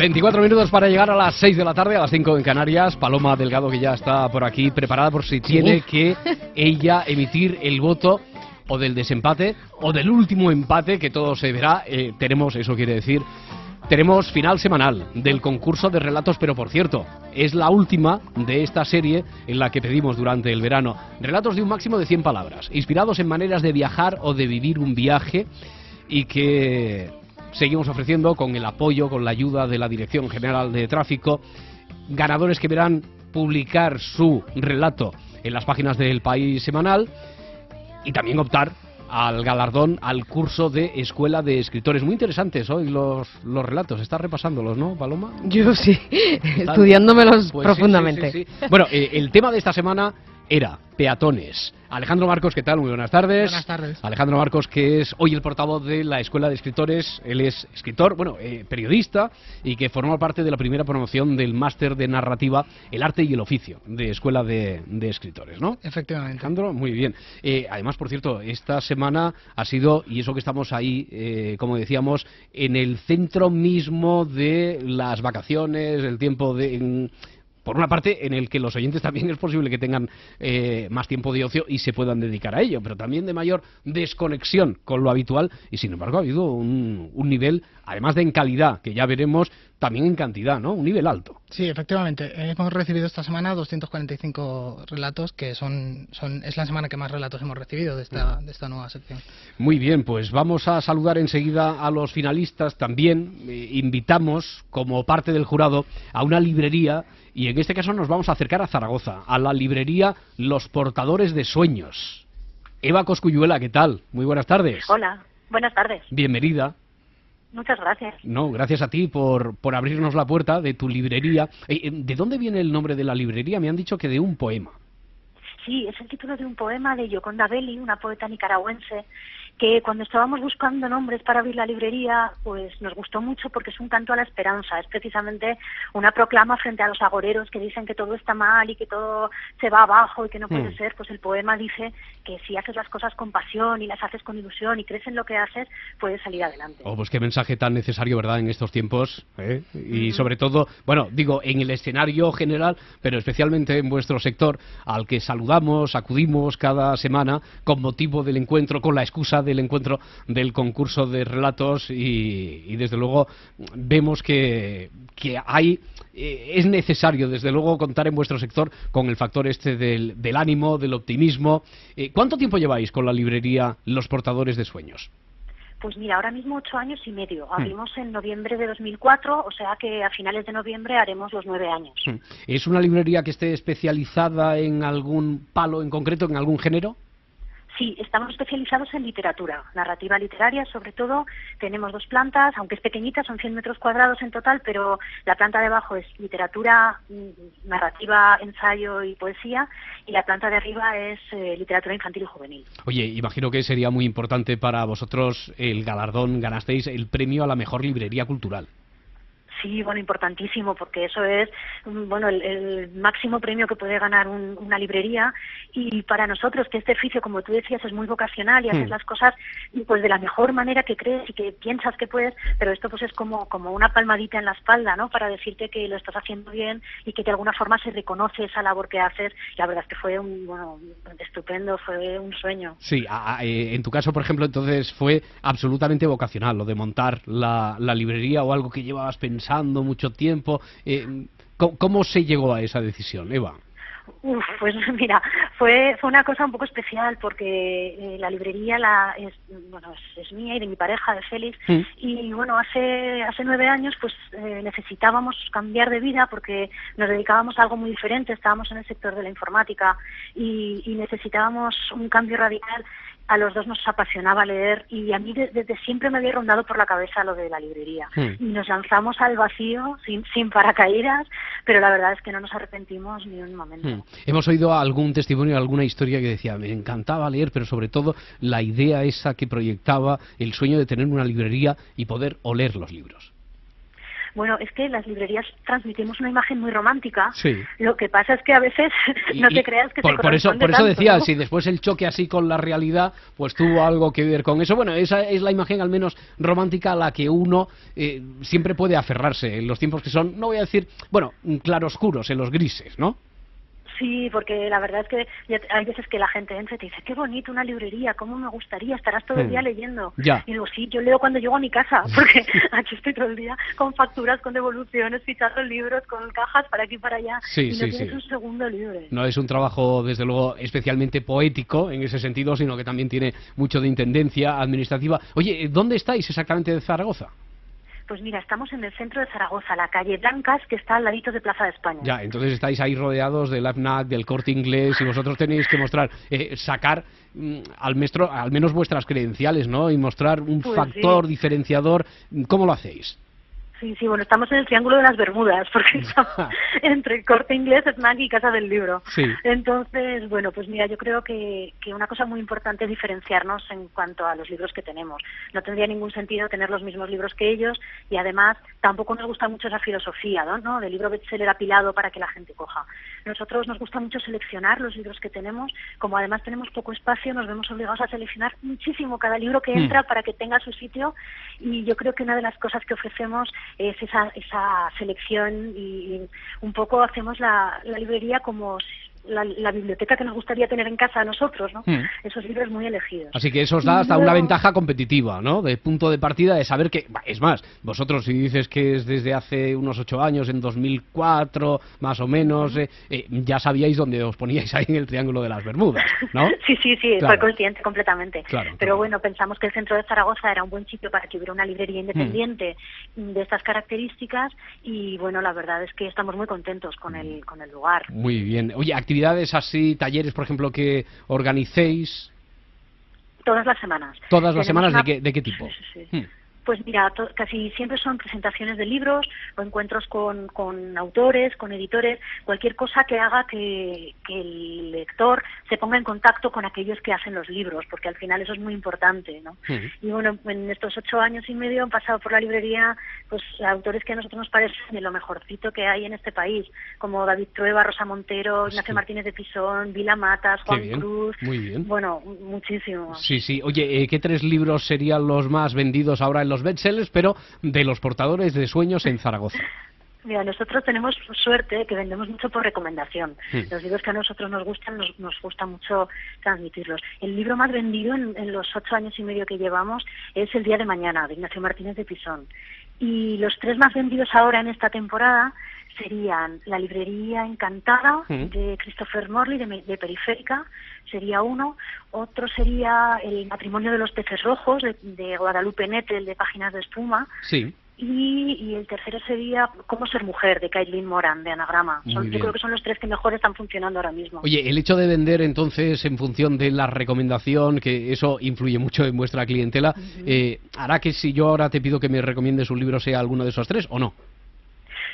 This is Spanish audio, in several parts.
24 minutos para llegar a las 6 de la tarde, a las 5 en Canarias. Paloma Delgado, que ya está por aquí, preparada por si tiene que ella emitir el voto o del desempate o del último empate, que todo se verá. Eh, tenemos, eso quiere decir, tenemos final semanal del concurso de relatos, pero por cierto, es la última de esta serie en la que pedimos durante el verano relatos de un máximo de 100 palabras, inspirados en maneras de viajar o de vivir un viaje y que seguimos ofreciendo con el apoyo, con la ayuda de la Dirección General de Tráfico, ganadores que verán publicar su relato en las páginas del país semanal y también optar al galardón, al curso de Escuela de Escritores. Muy interesantes hoy los, los relatos. Estás repasándolos, ¿no, Paloma? Yo sí, estudiándomelos pues profundamente. bueno, eh, el tema de esta semana era peatones. Alejandro Marcos, ¿qué tal? Muy buenas tardes. Buenas tardes. Alejandro Marcos, que es hoy el portavoz de la Escuela de Escritores. Él es escritor, bueno, eh, periodista y que forma parte de la primera promoción del máster de narrativa El arte y el oficio de Escuela de, Escritores, ¿no? Efectivamente. Alejandro, muy bien. Eh, además, por cierto, esta semana ha sido, y eso que estamos ahí, eh, como decíamos, en el centro mismo de las vacaciones, el tiempo de por una parte, en el que los oyentes también es posible que tengan eh, más tiempo de ocio y se puedan dedicar a ello, pero también de mayor desconexión con lo habitual y, sin embargo, ha habido un, un nivel, además de en calidad, que ya veremos, también en cantidad, ¿no? Un nivel alto. Sí, efectivamente. Hemos recibido esta semana 245 relatos, que son, son es la semana que más relatos hemos recibido de esta, de esta nueva sección. Muy bien, pues vamos a saludar enseguida a los finalistas. También eh, invitamos, como parte del jurado, a una librería y en este caso nos vamos a acercar a Zaragoza, a la librería Los Portadores de Sueños. Eva Coscuyuela, ¿qué tal? Muy buenas tardes. Hola, buenas tardes. Bienvenida. Muchas gracias. No, gracias a ti por, por abrirnos la puerta de tu librería. Eh, eh, ¿De dónde viene el nombre de la librería? Me han dicho que de un poema. Sí, es el título de un poema de Yoconda Belli, una poeta nicaragüense, que cuando estábamos buscando nombres para abrir la librería, pues nos gustó mucho porque es un canto a la esperanza, es precisamente una proclama frente a los agoreros que dicen que todo está mal y que todo se va abajo y que no puede hmm. ser, pues el poema dice que si haces las cosas con pasión y las haces con ilusión y crees en lo que haces, puedes salir adelante. Oh, pues qué mensaje tan necesario, ¿verdad?, en estos tiempos, ¿eh? y sobre todo, bueno, digo, en el escenario general, pero especialmente en vuestro sector, al que saludamos, acudimos cada semana con motivo del encuentro, con la excusa de el encuentro del concurso de relatos y, desde luego vemos que, que hay eh, es necesario desde luego contar en vuestro sector con el factor este del, ánimo, del optimismo. Eh, ¿Cuánto tiempo lleváis con la librería Los Portadores de Sueños? Pues mira, ahora mismo ocho años y medio. Hmm. Abrimos en noviembre de 2004, o sea que a finales de noviembre haremos los nueve años. Hmm. ¿Es una librería que esté especializada en algún palo en concreto, en algún género? Sí, estamos especializados en literatura, narrativa literaria, sobre todo. Tenemos dos plantas, aunque es pequeñita, son 100 metros cuadrados en total, pero la planta de abajo es literatura, mm, narrativa, ensayo y poesía, y la planta de arriba es eh, literatura infantil y juvenil. Oye, imagino que sería muy importante para vosotros el galardón, ganasteis el premio a la mejor librería cultural. Sí, bueno, importantísimo, porque eso es, mm, bueno, el, máximo premio que puede ganar una librería y para nosotros que este oficio, como tú decías, es muy vocacional y haces hmm. las cosas pues de la mejor manera que crees y que piensas que puedes, pero esto pues es como, como una palmadita en la espalda, ¿no? Para decirte que lo estás haciendo bien y que de alguna forma se reconoce esa labor que haces. La verdad es que fue un, bueno, estupendo, fue un sueño. Sí, eh, en tu caso, por ejemplo, entonces fue absolutamente vocacional lo de montar la, la librería o algo que llevabas pensando mucho tiempo. Eh, ¿cómo, se llegó a esa decisión, Eva? Uf, pues mira, fue, fue una cosa un poco especial porque eh, la librería la es, bueno, es, mía y de mi pareja, de Félix, mm. y bueno, hace, hace nueve años pues eh, necesitábamos cambiar de vida porque nos dedicábamos a algo muy diferente, estábamos en el sector de la informática y, y necesitábamos un cambio radical a los dos nos apasionaba leer y a mí desde, siempre me había rondado por la cabeza lo de la librería. Hmm. Y nos lanzamos al vacío sin, sin paracaídas, pero la verdad es que no nos arrepentimos ni un momento. Hmm. Hemos oído algún testimonio, alguna historia que decía, me encantaba leer, pero sobre todo la idea esa que proyectaba el sueño de tener una librería y poder oler los libros. Bueno, es que las librerías transmitimos una imagen muy romántica. Sí. Lo que pasa es que a veces no te creas que por, se por eso Por eso decía, si después el choque así con la realidad, pues tuvo algo que ver con eso. Bueno, esa es la imagen al menos romántica a la que uno eh, siempre puede aferrarse en los tiempos que son, no voy a decir, bueno, claroscuros, en los grises, ¿no? Sí, porque la verdad es que hay veces que la gente entra y te dice, qué bonito una librería, cómo me gustaría, estarás todo el día hmm. leyendo. Y digo, sí, yo leo cuando llego a mi casa, porque aquí estoy todo el día con facturas, con devoluciones, fichando libros, con cajas para aquí y para allá. Sí, y no sí, tienes un segundo libre. No es un trabajo, desde luego, especialmente poético en ese sentido, sino que también tiene mucho de intendencia administrativa. Oye, ¿dónde estáis exactamente de Zaragoza? Pues mira, estamos en el centro de Zaragoza, la calle Blancas, que está al ladito de Plaza de España. Ya, entonces estáis ahí rodeados del AFNAC, del Corte Inglés, y vosotros tenéis que mostrar, eh, sacar mm, al, al menos vuestras credenciales, ¿no? Y mostrar un pues factor diferenciador. ¿Cómo lo hacéis? Sí, sí, bueno, estamos en el Triángulo de las Bermudas, porque estamos entre Corte Inglés, Snack y Casa del Libro. Sí. Entonces, bueno, pues mira, yo creo que, que una cosa muy importante es diferenciarnos en cuanto a los libros que tenemos. No tendría ningún sentido tener los mismos libros que ellos y además tampoco nos gusta mucho esa filosofía, ¿no? ¿no? Del libro bestseller apilado para que la gente coja. Nosotros nos gusta mucho seleccionar los libros que tenemos. Como además tenemos poco espacio, nos vemos obligados a seleccionar muchísimo cada libro que hmm. entra para que tenga su sitio y yo creo que una de las cosas que ofrecemos es esa, esa selección y un poco hacemos la, la librería como la, biblioteca que nos gustaría tener en casa a nosotros, ¿no? Hmm. Esos libros muy elegidos. Así que eso os da hasta una ventaja competitiva, ¿no? De punto de partida de saber que, es más, vosotros si dices que es desde hace unos ocho años, en 2004, más o menos, eh, eh, ya sabíais dónde os poníais ahí en el Triángulo de las Bermudas, ¿no? sí, sí, sí, soy consciente completamente. Pero bueno, pensamos que el centro de Zaragoza era un buen sitio para que hubiera una librería independiente hmm. de estas características y bueno, la verdad es que estamos muy contentos con el, con el lugar. Muy bien. Oye, actividades así, talleres, por ejemplo, que organicéis? Todas las semanas. ¿Todas las semanas de, qué, de qué tipo? Sí, sí, hmm. Pues mira, casi siempre son presentaciones de libros o encuentros con, con autores, con editores, cualquier cosa que haga que, que, el lector se ponga en contacto con aquellos que hacen los libros, porque al final eso es muy importante, ¿no? Y bueno, en estos ocho años y medio han pasado por la librería pues autores que a nosotros nos parecen de lo mejorcito que hay en este país, como David Trueba, Rosa Montero, Ignacio Martínez de Pisón, Vila Matas, Juan Cruz. Muy bien. Bueno, muchísimos. Sí, sí. Oye, eh, ¿qué tres libros serían los más vendidos ahora en los bestsellers, pero de los portadores de sueños en Zaragoza. Mira, nosotros tenemos suerte que vendemos mucho por recomendación. Los libros que a nosotros nos gustan, nos, nos gusta mucho transmitirlos. El libro más vendido en, en, los ocho años y medio que llevamos es El Día de Mañana, de Ignacio Martínez de Pisón. Y los tres más vendidos ahora en esta temporada serían La librería encantada de Christopher Morley de, Periférica, sería uno. Otro sería El matrimonio de los peces rojos de, Guadalupe Nettel de Páginas de Espuma. Sí. Y, el tercero sería Cómo ser mujer, de Caitlin Moran, de Anagrama. yo creo que son los tres que mejor están funcionando ahora mismo. Oye, el hecho de vender entonces en función de la recomendación, que eso influye mucho en vuestra clientela, eh, ¿hará que si yo ahora te pido que me recomiendes un libro sea alguno de esos tres o no?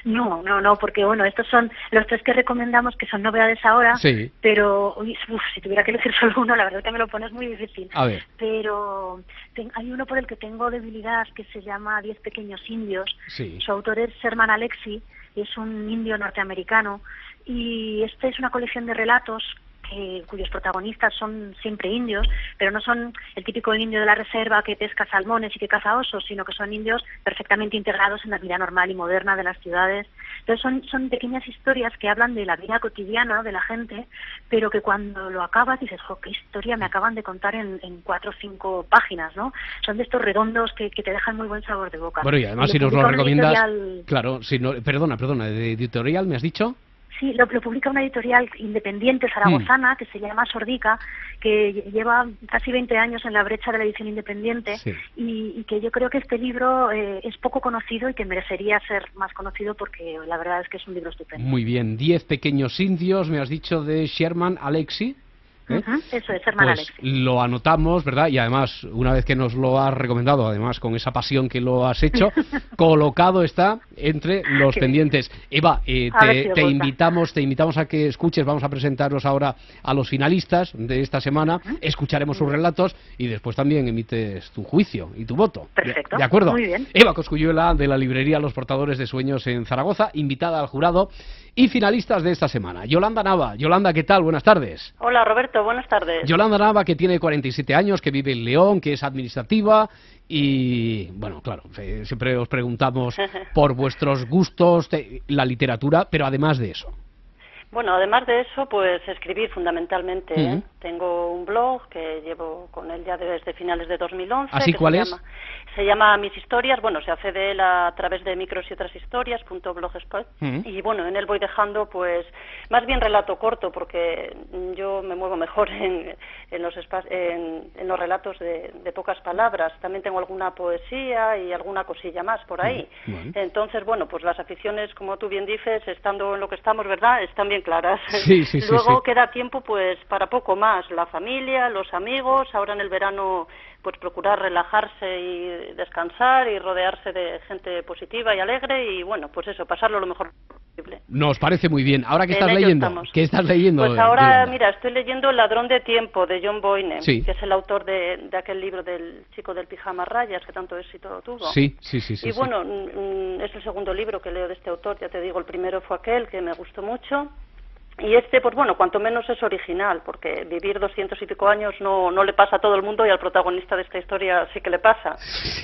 No, no, no, porque bueno, estos son los tres que recomendamos, que son novedades ahora, sí. pero si tuviera que elegir solo uno, la verdad que me lo pones muy difícil. A ver. Pero hay uno por el que tengo debilidad que se llama Diez pequeños indios. Sí. Su autor es Sherman Alexi, es un indio norteamericano, y esta es una colección de relatos cuyos protagonistas son siempre indios, pero no son el típico indio de la reserva que pesca salmones y que caza osos, sino que son indios perfectamente integrados en la vida normal y moderna de las ciudades. Entonces son, son pequeñas historias que hablan de la vida cotidiana de la gente, pero que cuando lo acabas dices, jo, qué historia me acaban de contar en, cuatro o cinco páginas, ¿no? Son de estos redondos que, te dejan muy buen sabor de boca. Bueno, y además si nos lo recomiendas... Claro, si no, perdona, perdona, de editorial me has dicho... Sí, lo, publica una editorial independiente zaragozana mm. que se llama Sordica, que lleva casi 20 años en la brecha de la edición independiente y, que yo creo que este libro eh, es poco conocido y que merecería ser más conocido porque la verdad es que es un libro estupendo. Muy bien, Diez pequeños indios, me has dicho de Sherman Alexi. ¿Eh? Eso es, Sherman pues Lo anotamos, ¿verdad? Y además, una vez que nos lo has recomendado, además con esa pasión que lo has hecho, colocado está entre los pendientes. Eva, eh, te, invitamos, te invitamos a que escuches, vamos a presentaros ahora a los finalistas de esta semana, escucharemos sus relatos y después también emites tu juicio y tu voto. Perfecto. ¿De, acuerdo? Muy bien. Eva Coscuyuela, de la librería Los Portadores de Sueños en Zaragoza, invitada al jurado y finalistas de esta semana. Yolanda Nava. Yolanda, ¿qué tal? Buenas tardes. Hola, Roberto. Buenas tardes. Yolanda Nava, que tiene 47 años, que vive en León, que es administrativa y, bueno, claro, siempre os preguntamos por vuestros gustos, la literatura, pero además de eso. Bueno, además de eso, pues escribir fundamentalmente. ¿eh? Tengo un blog que llevo con él ya desde finales de 2011. ¿Así cuál es? se llama Mis Historias. Bueno, se hace de él a, través de micros y otras historias, punto blogspot. Y bueno, en él voy dejando, pues, más bien relato corto, porque yo me muevo mejor en, en los, en, en, los relatos de, de, pocas palabras. También tengo alguna poesía y alguna cosilla más por ahí. Entonces, bueno, pues las aficiones, como tú bien dices, estando en lo que estamos, ¿verdad?, están bien claras. Luego queda tiempo pues para poco más, la familia, los amigos, ahora en el verano pues procurar relajarse y descansar y rodearse de gente positiva y alegre y bueno, pues eso, pasarlo lo mejor posible. Nos parece muy bien. Ahora qué estás leyendo? ¿Qué estás leyendo? Pues ahora, mira, estoy leyendo El ladrón de tiempo de John Boyne, que es el autor de, de, aquel libro del chico del pijama rayas que tanto éxito tuvo. Sí, sí, sí, sí. Y bueno, mm, es el segundo libro que leo de este autor, ya te digo, el primero fue aquel que me gustó mucho y este, pues bueno, cuanto menos es original, porque vivir doscientos y pico años no, no le pasa a todo el mundo y al protagonista de esta historia sí que le pasa.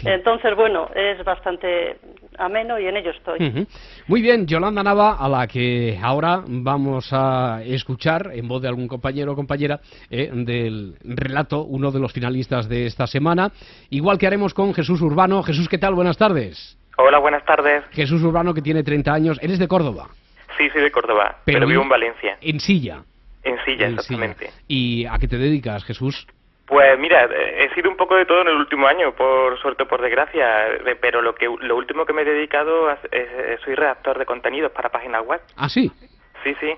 Entonces, bueno, es bastante ameno y en ello estoy. Muy bien, Yolanda Nava, a la que ahora vamos a escuchar en voz de algún compañero o compañera eh, del relato, uno de los finalistas de esta semana, igual que haremos con Jesús Urbano. Jesús, ¿qué tal? Buenas tardes. Hola, buenas tardes. Jesús Urbano, que tiene 30 años. ¿Eres de Córdoba? Sí, soy de Córdoba, pero, vivo en Valencia. En Silla. En Silla, exactamente. ¿Y a qué te dedicas, Jesús? Pues mira, he sido un poco de todo en el último año, por suerte o por desgracia, pero lo que lo último que me he dedicado es, soy redactor de contenidos para páginas web. ¿Ah, sí? Sí, sí.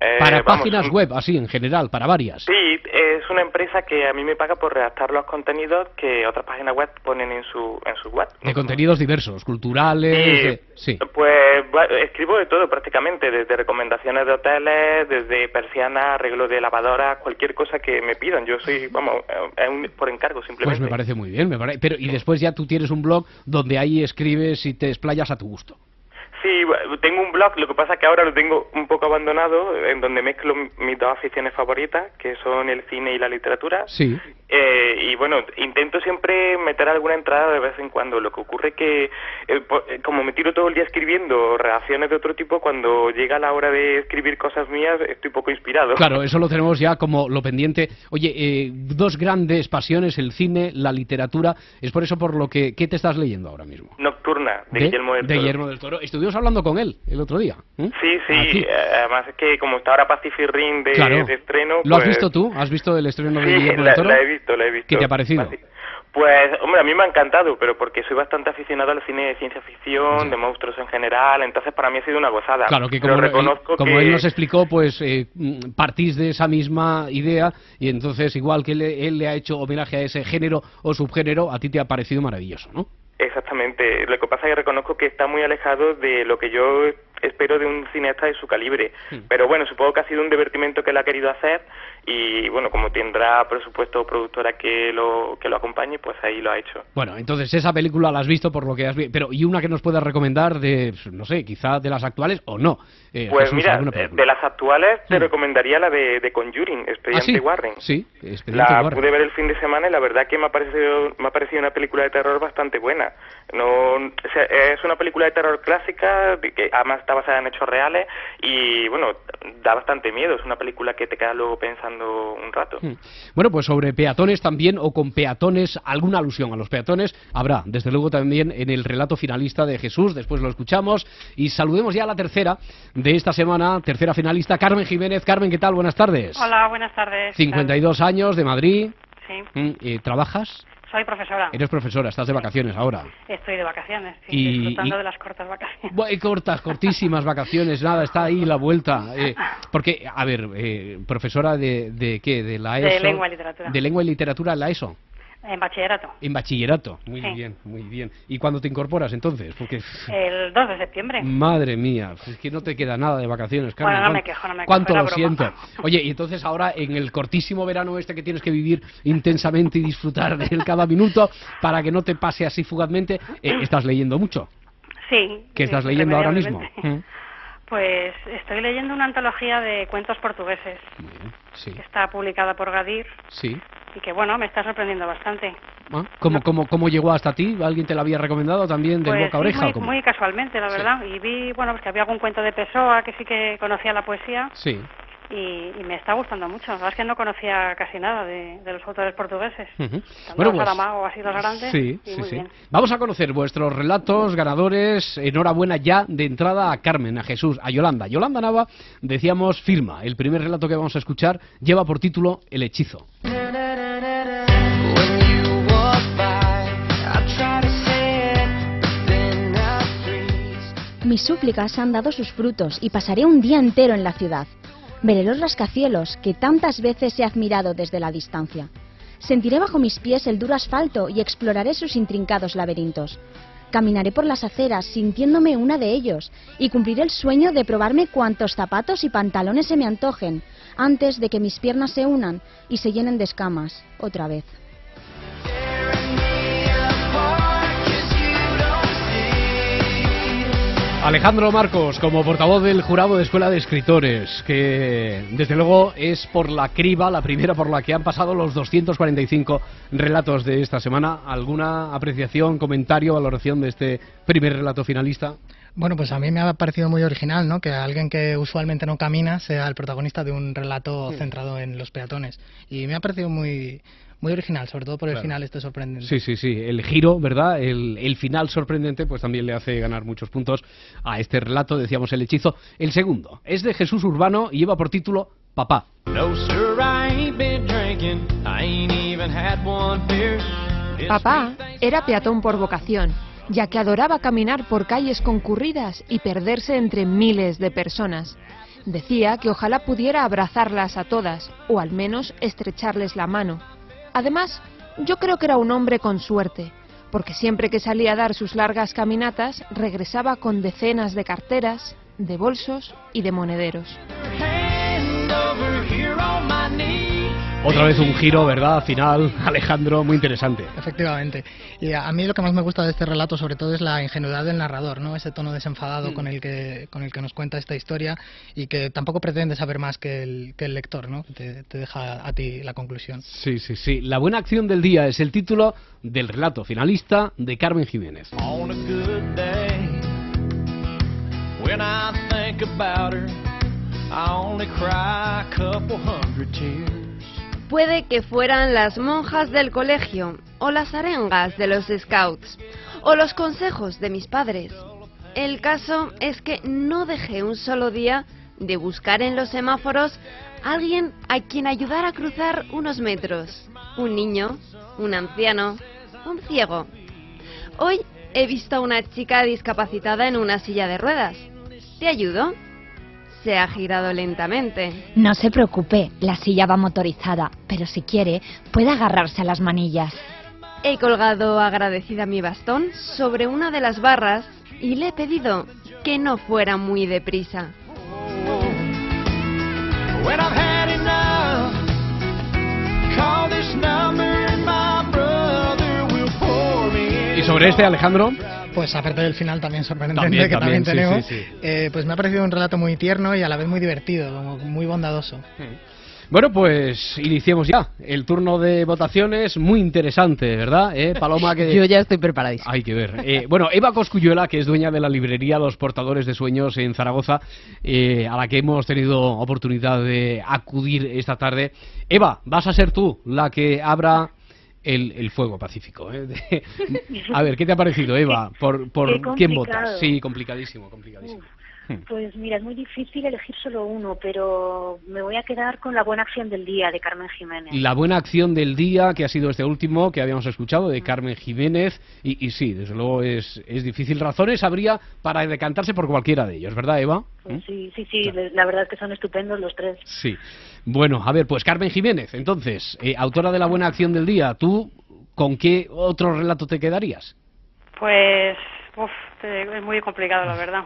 Eh, para páginas web, así en general, para varias. Sí, es una empresa que a mí me paga por redactar los contenidos que otras páginas web ponen en su, en su web. De contenidos diversos, culturales, sí. Pues escribo de todo prácticamente, desde recomendaciones de hoteles, desde persianas, arreglo de lavadoras, cualquier cosa que me pidan. Yo soy, vamos, por encargo simplemente. Pues me parece muy bien, me parece. Pero, y después ya tú tienes un blog donde ahí escribes y te explayas a tu gusto. Sí, tengo un blog, lo que pasa es que ahora lo tengo un poco abandonado, en donde mezclo mis dos aficiones favoritas, que son el cine y la literatura. Sí. Eh, y bueno, intento siempre meter alguna entrada de vez en cuando. Lo que ocurre que, eh, eh, como me tiro todo el día escribiendo reacciones de otro tipo, cuando llega la hora de escribir cosas mías, estoy poco inspirado. Claro, eso lo tenemos ya como lo pendiente. Oye, dos grandes pasiones, el cine, la literatura. Es por eso por lo que... ¿Qué te estás leyendo ahora mismo? Nocturna, de, Guillermo del Toro. De Guillermo del Toro hablando con él el otro día. ¿eh? Sí, sí, además es que como está ahora Pacific Ring de, estreno... ¿Lo has pues visto tú? ¿Has visto el estreno de Guillermo del Toro? la he visto, la he visto. ¿Qué te ha parecido? Pues, hombre, a mí me ha encantado, pero porque soy bastante aficionado al cine de ciencia ficción, de monstruos en general, entonces para mí ha sido una gozada. Claro, que como, él, como él nos explicó, pues eh, mm, partís de esa misma idea y entonces, igual que él le ha hecho homenaje a ese género o subgénero, a ti te ha parecido maravilloso, ¿no? Exactamente. Lo que pasa es que reconozco que está muy alejado de lo que yo espero de un cineasta de su calibre. Hmm. Pero bueno, supongo que ha sido un divertimento que él ha querido hacer y bueno, como tendrá por supuesto productora que lo que lo acompañe, pues ahí lo ha hecho. Bueno, entonces esa película la has visto por lo que has visto, pero ¿y una que nos puedas recomendar de no sé, quizá de las actuales o no? Eh, pues mira, de las actuales te hmm. recomendaría la de, de Conjuring, Expediente ¿Ah, Warren. Sí, Expediente la pude ver el fin de semana y la verdad que me ha parecido me ha parecido una película de terror bastante buena. No es una película de terror clásica que además está basada en hechos reales y bueno, da bastante miedo, es una película que te queda luego pensando un rato. Hmm. Bueno, pues sobre peatones también, o con peatones, alguna alusión a los peatones, habrá, desde luego también en el relato finalista de Jesús, después lo escuchamos, y saludemos ya a la tercera de esta semana, tercera finalista, Carmen Jiménez. Carmen, ¿qué tal? Buenas tardes. Hola, buenas tardes. 52 años, de Madrid. Sí. Hmm, ¿Trabajas? Soy profesora. Eres profesora, estás de vacaciones ahora. Estoy de vacaciones, sí, disfrutando de las cortas vacaciones. cortas, cortísimas vacaciones, nada, está ahí la vuelta. Eh, porque, a ver, eh, profesora de, de qué, de la ESO. De lengua y literatura. De lengua y literatura, la ESO. En bachillerato. En bachillerato, muy bien, muy bien. ¿Y cuándo te incorporas entonces? Porque... El 2 de septiembre. Madre mía, es que no te queda nada de vacaciones, Carmen. Bueno, no me quejo, no me ¿Cuánto lo siento? Oye, y entonces ahora en el cortísimo verano este que tienes que vivir intensamente y disfrutar de él cada minuto para que no te pase así fugazmente, eh, ¿estás leyendo mucho? Sí. ¿Qué estás leyendo ahora mismo? Pues estoy leyendo una antología de cuentos portugueses. Que está publicada por Gadir. Sí. Y que, bueno, me está sorprendiendo bastante. Ah, ¿Cómo, cómo, ¿Cómo llegó hasta ti? ¿Alguien te la había recomendado también de pues boca a oreja? Muy, muy casualmente, la verdad. Y vi, bueno, pues que había algún cuento de Pessoa que sí que conocía la poesía. Sí y, me está gustando mucho. La verdad es que no conocía casi nada de, los autores portugueses. Bueno, pues, ha sido grande. Sí, sí, sí. Vamos a conocer vuestros relatos ganadores. Enhorabuena ya de entrada a Carmen, a Jesús, a Yolanda. Yolanda Nava, decíamos, firma. El primer relato que vamos a escuchar lleva por título El hechizo. Mis súplicas han dado sus frutos y pasaré un día entero en la ciudad. Veré los rascacielos que tantas veces he admirado desde la distancia. Sentiré bajo mis pies el duro asfalto y exploraré sus intrincados laberintos. Caminaré por las aceras sintiéndome una de ellos y cumpliré el sueño de probarme cuantos zapatos y pantalones se me antojen antes de que mis piernas se unan y se llenen de escamas otra vez. Alejandro Marcos, como portavoz del jurado de Escuela de Escritores, que desde luego es por la criba, la primera por la que han pasado los 245 relatos de esta semana. ¿Alguna apreciación, comentario, valoración de este primer relato finalista? Bueno, pues a mí me ha parecido muy original, ¿no? Que alguien que usualmente no camina sea el protagonista de un relato centrado en los peatones. Y me ha parecido muy, muy original, sobre todo por el final este sorprendente. Sí, sí, sí. El giro, ¿verdad? El, el, final sorprendente, pues también le hace ganar muchos puntos a este relato, decíamos el hechizo. El segundo es de Jesús Urbano y lleva por título Papá. Papá era peatón por vocación, ya que adoraba caminar por calles concurridas y perderse entre miles de personas. Decía que ojalá pudiera abrazarlas a todas, o al menos estrecharles la mano Además, yo creo que era un hombre con suerte, porque siempre que salía a dar sus largas caminatas regresaba con decenas de carteras, de bolsos y de monederos. Otra vez un giro, ¿verdad? Final, Alejandro, muy interesante. Efectivamente. Y a mí lo que más me gusta de este relato, sobre todo, es la ingenuidad del narrador, ¿no? Ese tono desenfadado mm. con, el que, con el que nos cuenta esta historia y que tampoco pretende saber más que el, que el lector, ¿no? Te, te deja a ti la conclusión. Sí, sí, sí. La buena acción del día es el título del relato finalista de Carmen Jiménez. Puede que fueran las monjas del colegio, o las arengas de los scouts, o los consejos de mis padres. El caso es que no dejé un solo día de buscar en los semáforos alguien a quien ayudar a cruzar unos metros. Un niño, un anciano, un ciego. Hoy he visto a una chica discapacitada en una silla de ruedas. ¿Te ayudo? Se ha girado lentamente. No se preocupe, la silla va motorizada, pero si quiere, puede agarrarse a las manillas. He colgado agradecida mi bastón sobre una de las barras y le he pedido que no fuera muy deprisa. ¿Y sobre este, Alejandro? Pues aparte del final también sorprendente que también, tenemos, eh, pues me ha parecido un relato muy tierno y a la vez muy divertido, muy bondadoso. Bueno, pues iniciemos ya el turno de votaciones, muy interesante, ¿verdad? ¿Eh, Paloma, que... Yo ya estoy preparadísimo. Hay que ver. Eh, bueno, Eva Coscuyuela, que es dueña de la librería Los Portadores de Sueños en Zaragoza, eh, a la que hemos tenido oportunidad de acudir esta tarde. Eva, vas a ser tú la que abra el, fuego pacífico. ¿eh? a ver, ¿qué te ha parecido, Eva? ¿Por, por quién votas? Sí, complicadísimo, complicadísimo. Pues mira, es muy difícil elegir solo uno, pero me voy a quedar con la buena acción del día de Carmen Jiménez. La buena acción del día, que ha sido este último que habíamos escuchado, de. Carmen Jiménez, y, y sí, desde luego es, es difícil. Razones habría para decantarse por cualquiera de ellos, ¿verdad, Eva? Pues ¿Mm? sí, sí, sí, la verdad es que son estupendos los tres. Sí. Bueno, a ver, pues Carmen Jiménez, entonces, eh, autora de la buena acción del día, tú ¿con qué otro relato te quedarías? Pues uf, es muy complicado, la verdad.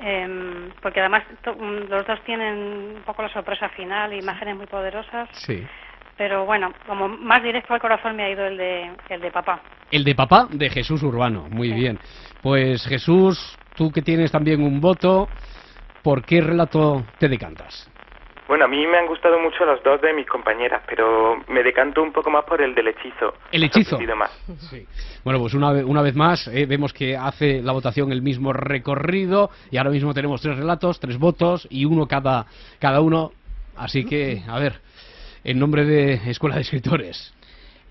Em, porque además mm, los dos tienen un poco la sorpresa final, imágenes muy poderosas. Sí. Pero bueno, como más directo al corazón me ha ido el de, el de papá. El de papá de Jesús Urbano, muy bien. Pues Jesús, tú que tienes también un voto, ¿por qué relato te decantas? Bueno, a mí me han gustado mucho los dos de mis compañeras, pero me decanto un poco más por el del hechizo. ¿El hechizo? Más. Sí. Bueno, pues una, una vez más eh, vemos que hace la votación el mismo recorrido y ahora mismo tenemos tres relatos, tres votos y uno cada, cada uno. Así que, a ver, en nombre de Escuela de Escritores.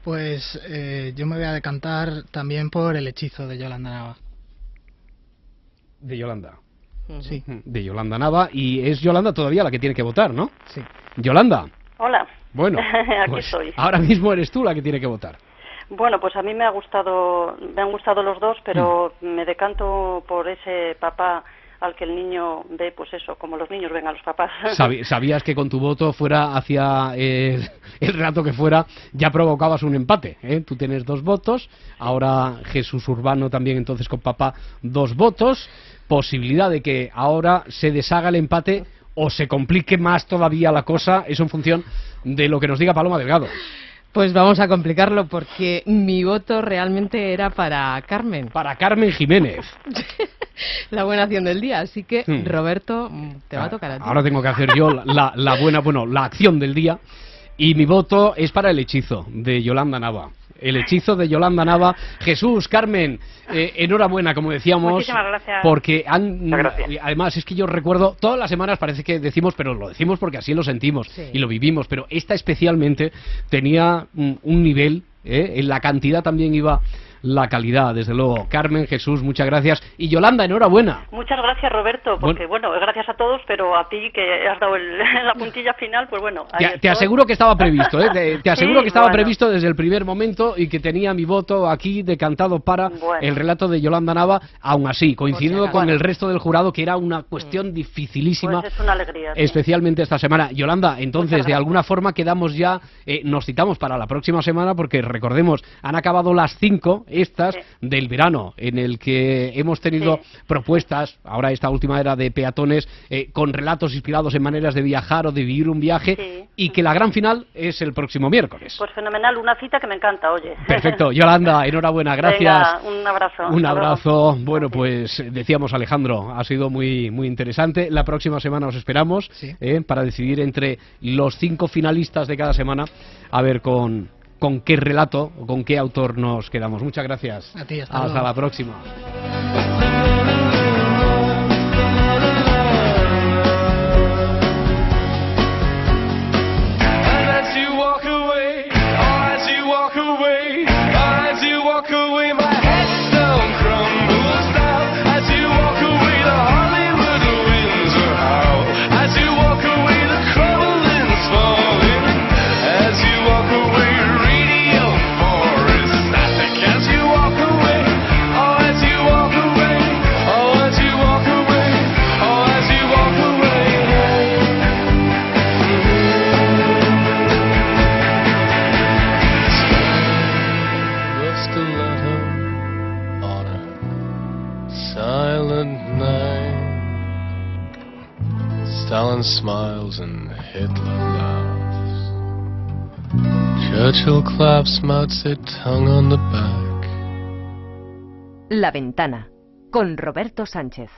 Pues eh, yo me voy a decantar también por el hechizo de Yolanda Nava. De Yolanda. Sí. De Yolanda Nava. Y es Yolanda todavía la que tiene que votar, ¿no? Sí. Yolanda. Hola. Bueno, aquí pues estoy. Ahora mismo eres tú la que tiene que votar. Bueno, pues a mí me ha gustado, me han gustado los dos, pero mm. me decanto por ese papá al que el niño ve, pues eso, como los niños ven a los papás. Sabías que con tu voto fuera hacia el, el relato que fuera, ya provocabas un empate. ¿eh? Tú tienes dos votos, ahora Jesús Urbano también entonces con papá dos votos posibilidad de que ahora se deshaga el empate o se complique más todavía la cosa, eso en función de lo que nos diga Paloma Delgado. Pues vamos a complicarlo porque mi voto realmente era para Carmen. Para Carmen Jiménez. la buena acción del día, así que hmm. Roberto, te va a tocar a ti. Ahora tengo que hacer yo la, la buena, bueno, la acción del día y mi voto es para el hechizo de Yolanda Nava el hechizo de Yolanda Nava. Jesús, Carmen, eh, enhorabuena, como decíamos. Muchísimas gracias. Porque han, además es que yo recuerdo, todas las semanas parece que decimos, pero lo decimos porque así lo sentimos y lo vivimos, pero esta especialmente tenía un nivel, eh, en la cantidad también iba la calidad, desde luego. Carmen, Jesús, muchas gracias. Y Yolanda, enhorabuena. Muchas gracias, Roberto, porque bueno, gracias a todos, pero a ti que has dado la puntilla final, pues bueno. Te, aseguro que estaba previsto, ¿eh? Te, aseguro que estaba previsto desde el primer momento y que tenía mi voto aquí decantado para el relato de Yolanda Nava, aún así, coincidiendo con el resto del jurado, que era una cuestión mm. dificilísima. Pues es una alegría. Especialmente esta semana. Yolanda, entonces, de alguna forma quedamos ya, eh, nos citamos para la próxima semana, porque recordemos, han acabado las cinco estas del verano, en el que hemos tenido propuestas, ahora esta última era de peatones, eh, con relatos inspirados en maneras de viajar o de vivir un viaje, y que la gran final es el próximo miércoles. Pues fenomenal, una cita que me encanta, oye. Perfecto, Yolanda, enhorabuena, gracias. un abrazo. Un abrazo. Bueno, pues decíamos Alejandro, ha sido muy, muy interesante. La próxima semana os esperamos eh, para decidir entre los cinco finalistas de cada semana, a ver con con qué relato o con qué autor nos quedamos. Muchas gracias. A ti, hasta, hasta la próxima. Churchill claps, Mao tongue on the back. La ventana con Roberto Sánchez.